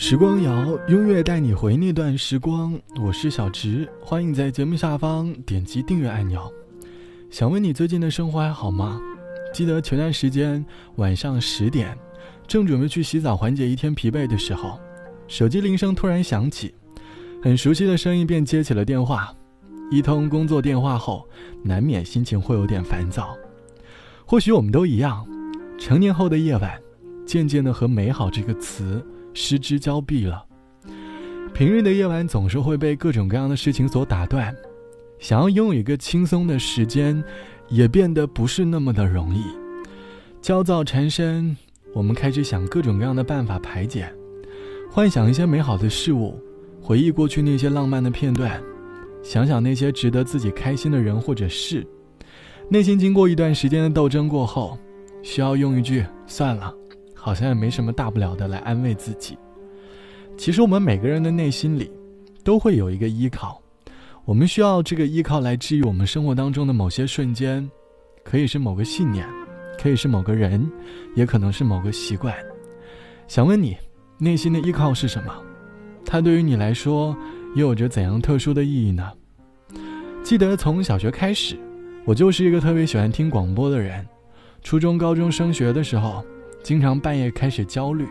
时光谣，音乐带你回那段时光。我是小直，欢迎在节目下方点击订阅按钮。想问你最近的生活还好吗？记得前段时间晚上十点，正准备去洗澡缓解一天疲惫的时候，手机铃声突然响起，很熟悉的声音便接起了电话。一通工作电话后，难免心情会有点烦躁。或许我们都一样，成年后的夜晚，渐渐的和“美好”这个词失之交臂了。平日的夜晚总是会被各种各样的事情所打断，想要拥有一个轻松的时间，也变得不是那么的容易。焦躁缠身，我们开始想各种各样的办法排解，幻想一些美好的事物，回忆过去那些浪漫的片段。想想那些值得自己开心的人或者事，内心经过一段时间的斗争过后，需要用一句“算了，好像也没什么大不了的”来安慰自己。其实我们每个人的内心里，都会有一个依靠，我们需要这个依靠来治愈我们生活当中的某些瞬间，可以是某个信念，可以是某个人，也可能是某个习惯。想问你，内心的依靠是什么？它对于你来说又有着怎样特殊的意义呢？记得从小学开始，我就是一个特别喜欢听广播的人。初中、高中升学的时候，经常半夜开始焦虑。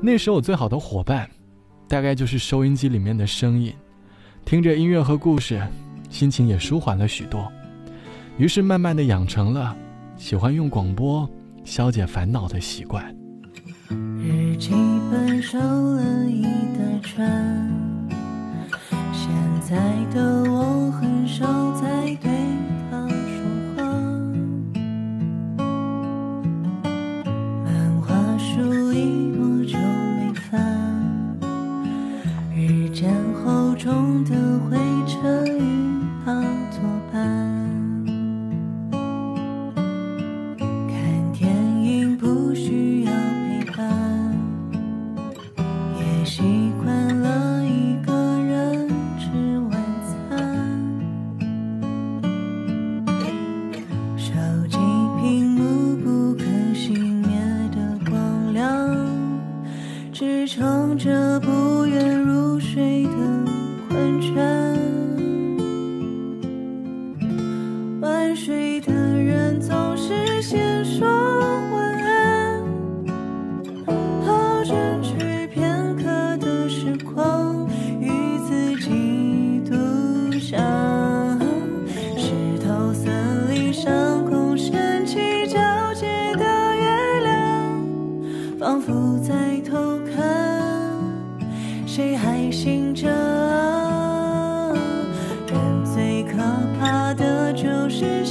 那时候我最好的伙伴，大概就是收音机里面的声音。听着音乐和故事，心情也舒缓了许多。于是慢慢的养成了喜欢用广播消解烦恼的习惯。日记本少了一大串，现在的我很少日渐厚重的灰尘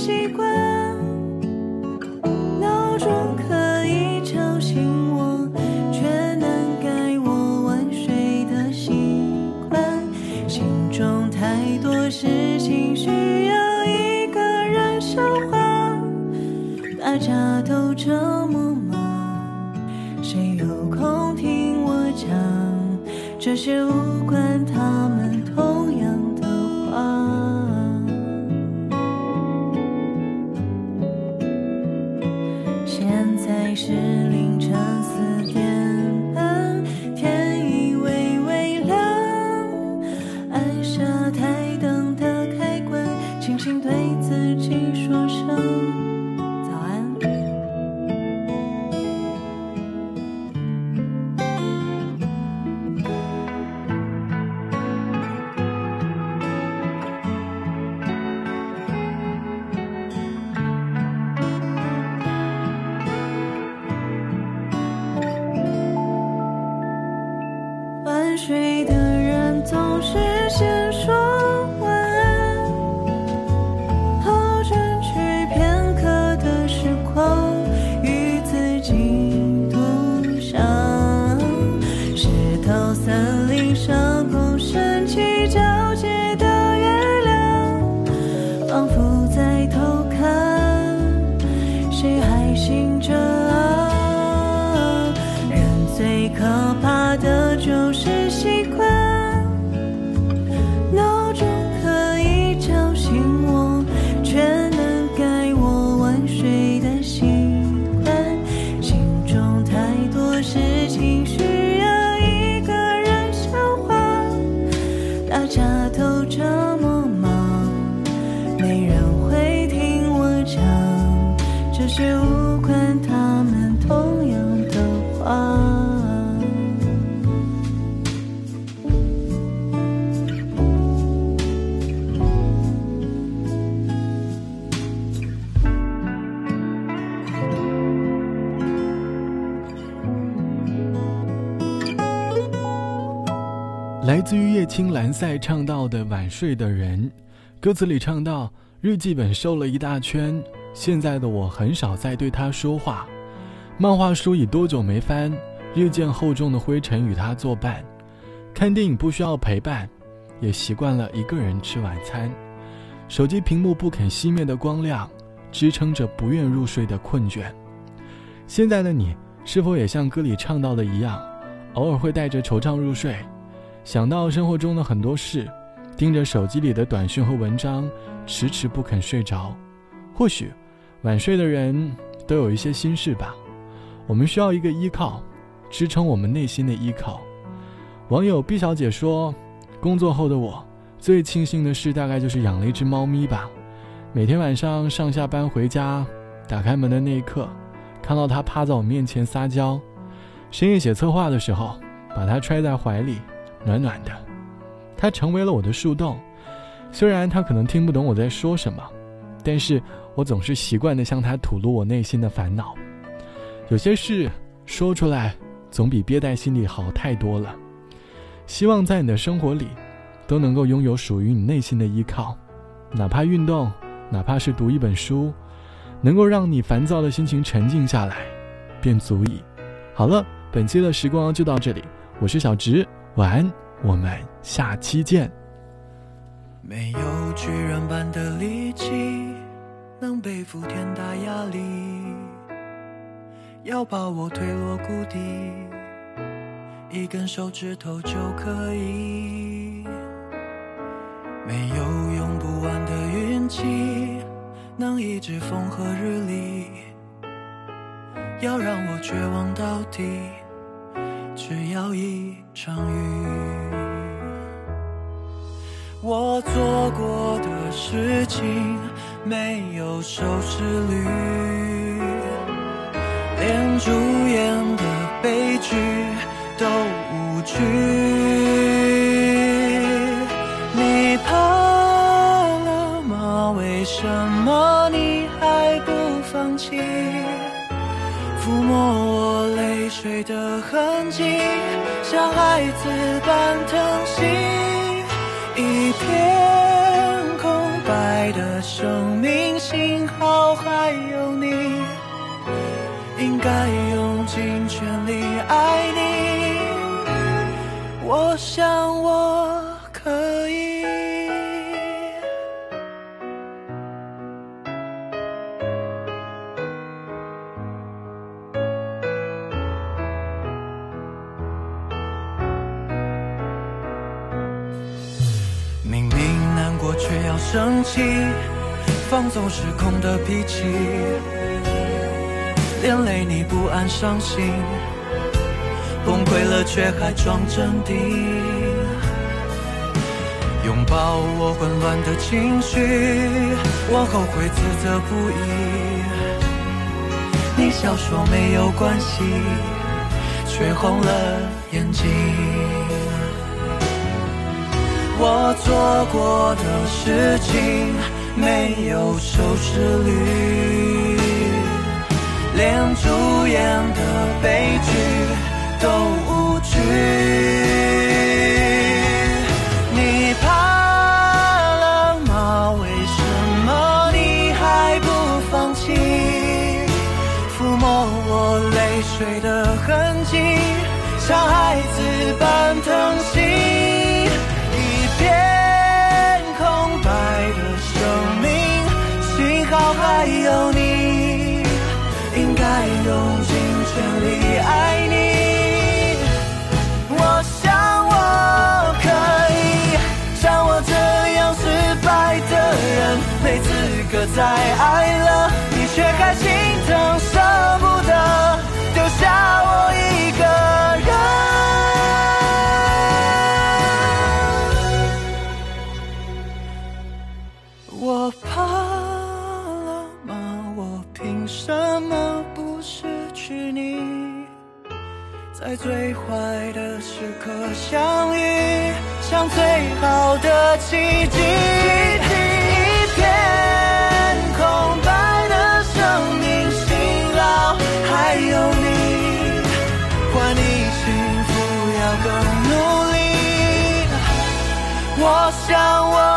习惯，闹钟可以吵醒我，却能改我晚睡的习惯。心中太多事情需要一个人消化，大家都这么忙，谁有空听我讲这些无关他们只是无关他们同样的话。来自于叶青蓝赛唱到的《晚睡的人》，歌词里唱到：“日记本瘦了一大圈，现在的我很少再对他说话。漫画书已多久没翻，日渐厚重的灰尘与他作伴。看电影不需要陪伴，也习惯了一个人吃晚餐。手机屏幕不肯熄灭的光亮，支撑着不愿入睡的困倦。现在的你，是否也像歌里唱到的一样，偶尔会带着惆怅入睡，想到生活中的很多事，盯着手机里的短讯和文章，迟迟不肯睡着？或许，晚睡的人都有一些心事吧。我们需要一个依靠，支撑我们内心的依靠。网友毕小姐说：“工作后的我，最庆幸的事大概就是养了一只猫咪吧。每天晚上上下班回家，打开门的那一刻，看到它趴在我面前撒娇；深夜写策划的时候，把它揣在怀里，暖暖的。它成为了我的树洞。虽然它可能听不懂我在说什么，但是我总是习惯的向他吐露我内心的烦恼。有些事说出来，总比憋在心里好太多了。”希望在你的生活里，都能够拥有属于你内心的依靠，哪怕运动，哪怕是读一本书，能够让你烦躁的心情沉静下来，便足矣。好了，本期的时光就到这里，我是小直，晚安，我们下期见。没有巨人般的力气，能背负天大压力，要把我推落谷底。一根手指头就可以，没有用不完的运气，能抑制风和日丽。要让我绝望到底，只要一场雨。我做过的事情没有收视率，连主演的悲剧。都无惧。你怕了吗？为什么你还不放弃？抚摸我泪水的痕迹，像孩子般疼惜。一片空白的生命，幸好还有你，应该用尽全力爱你。我想我可以。生气，放纵失控的脾气，连累你不安伤心。崩溃了，却还装镇定，拥抱我混乱的情绪，我后悔自责不已。你笑说没有关系，却红了眼睛。我做过的事情没有收视率，连主演的悲剧。都无惧。你怕了吗？为什么你还不放弃？抚摸我泪水的痕迹，像孩子再用尽全力爱你。我想我可以像我这样失败的人没资格再爱让我